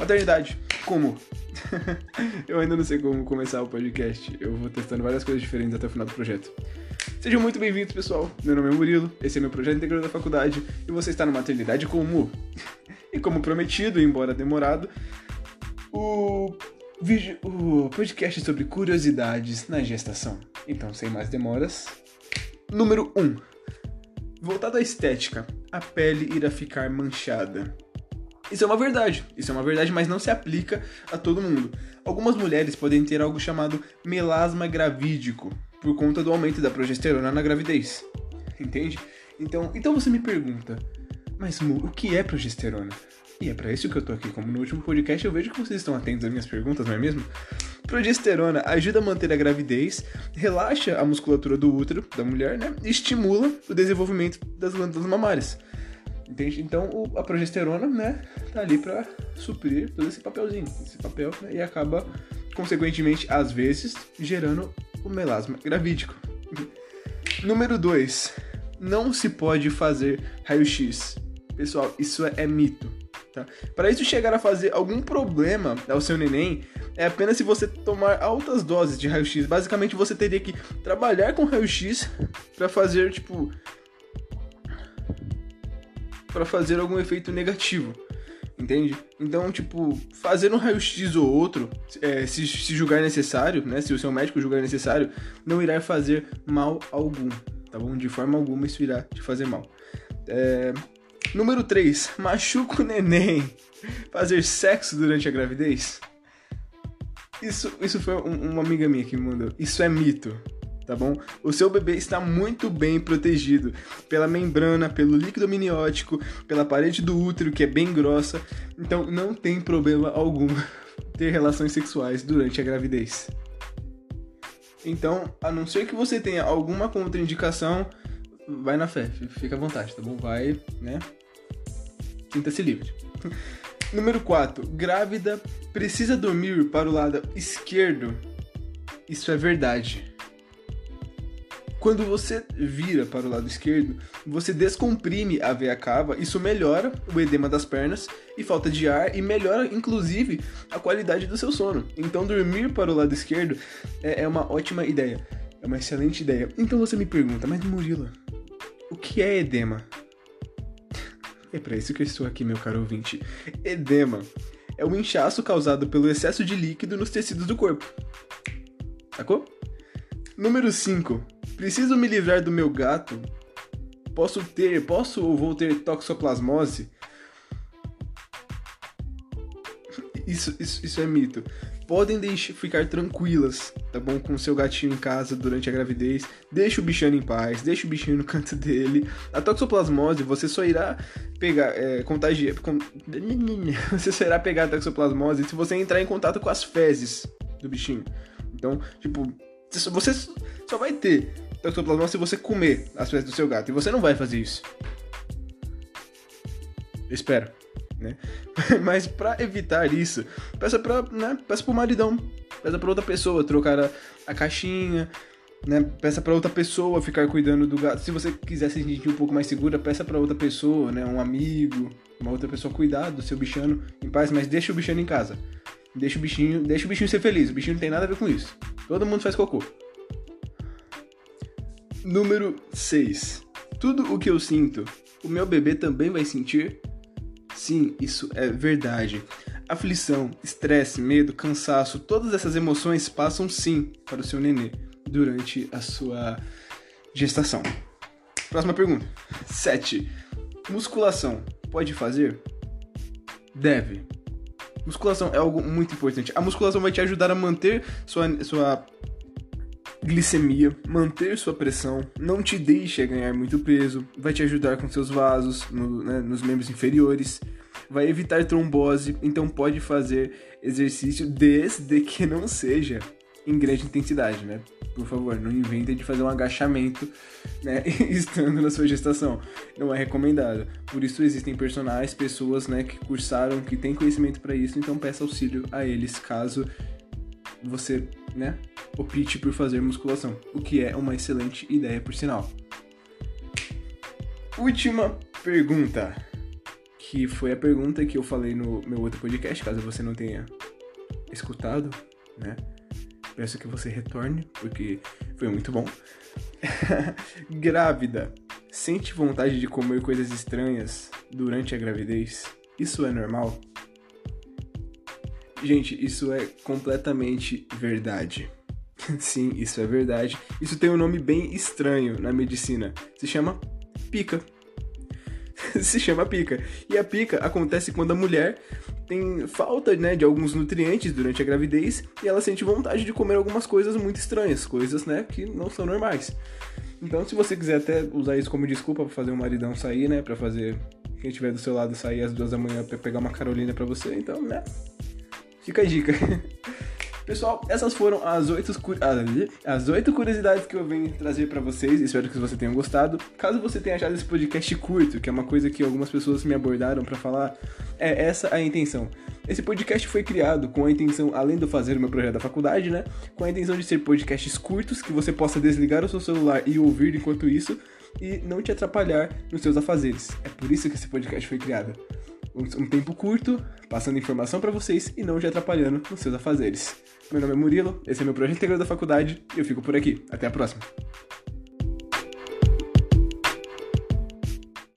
Maternidade, como? eu ainda não sei como começar o podcast. Eu vou testando várias coisas diferentes até o final do projeto. Sejam muito bem-vindos, pessoal. Meu nome é Murilo, esse é meu projeto integrador da faculdade e você está no Maternidade Como. e como prometido, embora demorado, o, vídeo, o podcast sobre curiosidades na gestação. Então, sem mais demoras, número 1. Um. Voltado à estética, a pele irá ficar manchada. Isso é uma verdade, isso é uma verdade, mas não se aplica a todo mundo. Algumas mulheres podem ter algo chamado melasma gravídico, por conta do aumento da progesterona na gravidez. Entende? Então, então você me pergunta, mas Mu, o que é progesterona? E é para isso que eu tô aqui, como no último podcast eu vejo que vocês estão atentos às minhas perguntas, não é mesmo? Progesterona ajuda a manter a gravidez, relaxa a musculatura do útero da mulher, né? E estimula o desenvolvimento das glândulas mamárias. Entende? Então o, a progesterona, né, tá ali para suprir todo esse papelzinho, esse papel, né, e acaba, consequentemente, às vezes, gerando o melasma gravídico. Número 2. Não se pode fazer raio-x. Pessoal, isso é, é mito. Tá? Para isso chegar a fazer algum problema ao seu neném, é apenas se você tomar altas doses de raio-x. Basicamente, você teria que trabalhar com raio-x para fazer, tipo, para fazer algum efeito negativo. Entende? Então, tipo, fazer um raio-x ou outro, é, se, se julgar necessário, né? Se o seu médico julgar necessário, não irá fazer mal algum, tá bom? De forma alguma isso irá te fazer mal. É... Número 3. Machuca o neném. Fazer sexo durante a gravidez? Isso, isso foi um, uma amiga minha que me mandou. Isso é mito tá bom? O seu bebê está muito bem protegido pela membrana, pelo líquido amniótico, pela parede do útero, que é bem grossa, então não tem problema algum ter relações sexuais durante a gravidez. Então, a não ser que você tenha alguma contraindicação, vai na fé, fica à vontade, tá bom? Vai, né? Sinta-se livre. Número 4. Grávida precisa dormir para o lado esquerdo. Isso é verdade. Quando você vira para o lado esquerdo, você descomprime a veia cava, isso melhora o edema das pernas e falta de ar e melhora inclusive a qualidade do seu sono. Então dormir para o lado esquerdo é, é uma ótima ideia, é uma excelente ideia. Então você me pergunta, mas Murilo, o que é edema? É para isso que eu estou aqui, meu caro ouvinte. Edema é o inchaço causado pelo excesso de líquido nos tecidos do corpo. Sacou? Número 5. Preciso me livrar do meu gato? Posso ter, posso ou vou ter toxoplasmose? Isso, isso, isso é mito. Podem deixar, ficar tranquilas, tá bom? Com seu gatinho em casa durante a gravidez. Deixa o bichinho em paz, deixa o bichinho no canto dele. A toxoplasmose, você só irá pegar, é, contagiar. Con... Você só irá pegar a toxoplasmose se você entrar em contato com as fezes do bichinho. Então, tipo, você só vai ter toxoplasmose se você comer as fezes do seu gato. E você não vai fazer isso. Espero. Né? Mas para evitar isso, peça para, né, peça pro maridão, peça para outra pessoa trocar a, a caixinha, né? Peça para outra pessoa ficar cuidando do gato. Se você quiser se sentir um pouco mais segura, peça para outra pessoa, né, um amigo, uma outra pessoa cuidar do seu bichano em paz, mas deixa o bichano em casa. Deixa o bichinho, deixa o bichinho ser feliz. O bichinho não tem nada a ver com isso. Todo mundo faz cocô. Número 6. Tudo o que eu sinto, o meu bebê também vai sentir? Sim, isso é verdade. Aflição, estresse, medo, cansaço, todas essas emoções passam sim para o seu nenê durante a sua gestação. Próxima pergunta. 7. Musculação pode fazer? Deve. Musculação é algo muito importante. A musculação vai te ajudar a manter sua, sua glicemia, manter sua pressão, não te deixa ganhar muito peso, vai te ajudar com seus vasos no, né, nos membros inferiores, vai evitar trombose, então pode fazer exercício desde que não seja em grande intensidade, né? Por favor, não inventem de fazer um agachamento, né, estando na sua gestação. Não é recomendado. Por isso existem personagens, pessoas, né, que cursaram, que têm conhecimento para isso, então peça auxílio a eles caso você, né, opte por fazer musculação, o que é uma excelente ideia por sinal. Última pergunta, que foi a pergunta que eu falei no meu outro podcast, caso você não tenha escutado, né? Peço que você retorne, porque foi muito bom. Grávida, sente vontade de comer coisas estranhas durante a gravidez? Isso é normal? Gente, isso é completamente verdade. Sim, isso é verdade. Isso tem um nome bem estranho na medicina. Se chama pica. Se chama pica. E a pica acontece quando a mulher tem falta né, de alguns nutrientes durante a gravidez e ela sente vontade de comer algumas coisas muito estranhas, coisas né, que não são normais. Então, se você quiser até usar isso como desculpa para fazer um maridão sair, né, para fazer quem estiver do seu lado sair às duas da manhã para pegar uma Carolina para você, então, né, fica a dica. Pessoal, essas foram as oito, ah, as oito curiosidades que eu venho trazer para vocês. Espero que vocês tenham gostado. Caso você tenha achado esse podcast curto, que é uma coisa que algumas pessoas me abordaram para falar, é essa a intenção. Esse podcast foi criado com a intenção, além de fazer o meu projeto da faculdade, né? Com a intenção de ser podcasts curtos que você possa desligar o seu celular e ouvir enquanto isso e não te atrapalhar nos seus afazeres. É por isso que esse podcast foi criado. Um, tempo curto, passando informação para vocês e não te atrapalhando nos seus afazeres. Meu nome é Murilo, esse é meu projeto integral da faculdade e eu fico por aqui. Até a próxima!